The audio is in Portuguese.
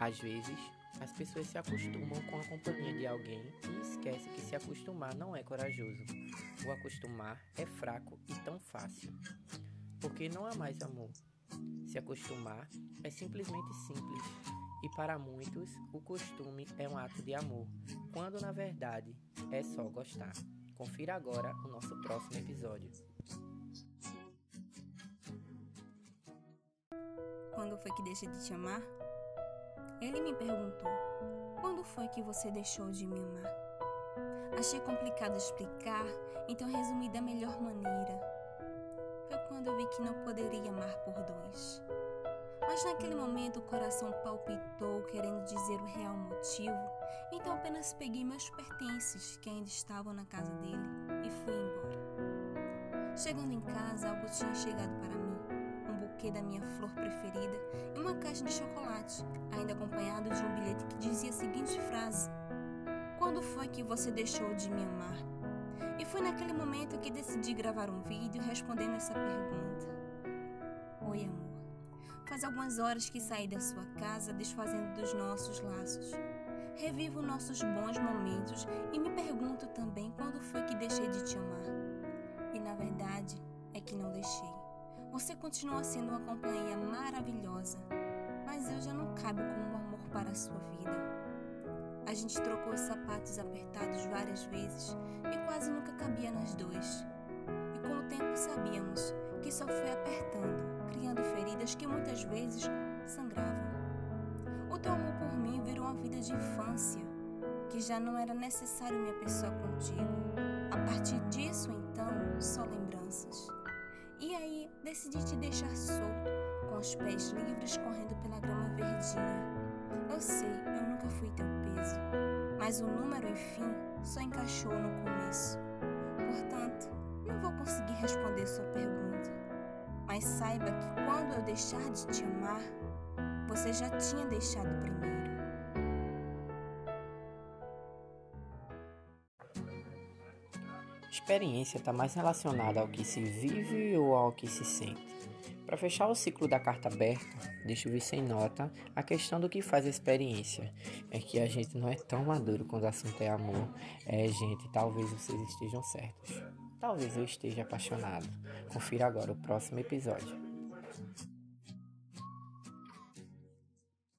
Às vezes, as pessoas se acostumam com a companhia de alguém e esquecem que se acostumar não é corajoso. O acostumar é fraco e tão fácil. Porque não há mais amor. Se acostumar é simplesmente simples. E para muitos, o costume é um ato de amor, quando na verdade é só gostar. Confira agora o nosso próximo episódio. Quando foi que deixei de te amar? Ele me perguntou: Quando foi que você deixou de me amar? Achei complicado explicar, então resumi da melhor maneira. Foi quando eu vi que não poderia amar por dois. Mas naquele momento o coração palpitou, querendo dizer o real motivo, então apenas peguei meus pertences, que ainda estavam na casa dele, e fui embora. Chegando em casa, algo tinha chegado para mim buquê da minha flor preferida e uma caixa de chocolate, ainda acompanhado de um bilhete que dizia a seguinte frase: Quando foi que você deixou de me amar? E foi naquele momento que decidi gravar um vídeo respondendo essa pergunta. Oi, amor. Faz algumas horas que saí da sua casa desfazendo dos nossos laços. Revivo nossos bons momentos e me pergunto também quando foi que deixei de te amar. Você continua sendo uma companhia maravilhosa, mas eu já não cabe como um amor para a sua vida. A gente trocou os sapatos apertados várias vezes e quase nunca cabia nós dois. E com o tempo sabíamos que só foi apertando, criando feridas que muitas vezes sangravam. O teu amor por mim virou uma vida de infância, que já não era necessário minha pessoa contigo. A partir disso, então, só lembranças. Decidi te deixar solto, com os pés livres correndo pela grama verdinha. Eu sei, eu nunca fui teu peso, mas o número, enfim, só encaixou no começo. Portanto, não vou conseguir responder sua pergunta. Mas saiba que quando eu deixar de te amar, você já tinha deixado primeiro. Experiência está mais relacionada ao que se vive ou ao que se sente. Para fechar o ciclo da carta aberta, deixo vir sem nota a questão do que faz a experiência. É que a gente não é tão maduro quando o assunto é amor. É, gente, talvez vocês estejam certos. Talvez eu esteja apaixonado. Confira agora o próximo episódio.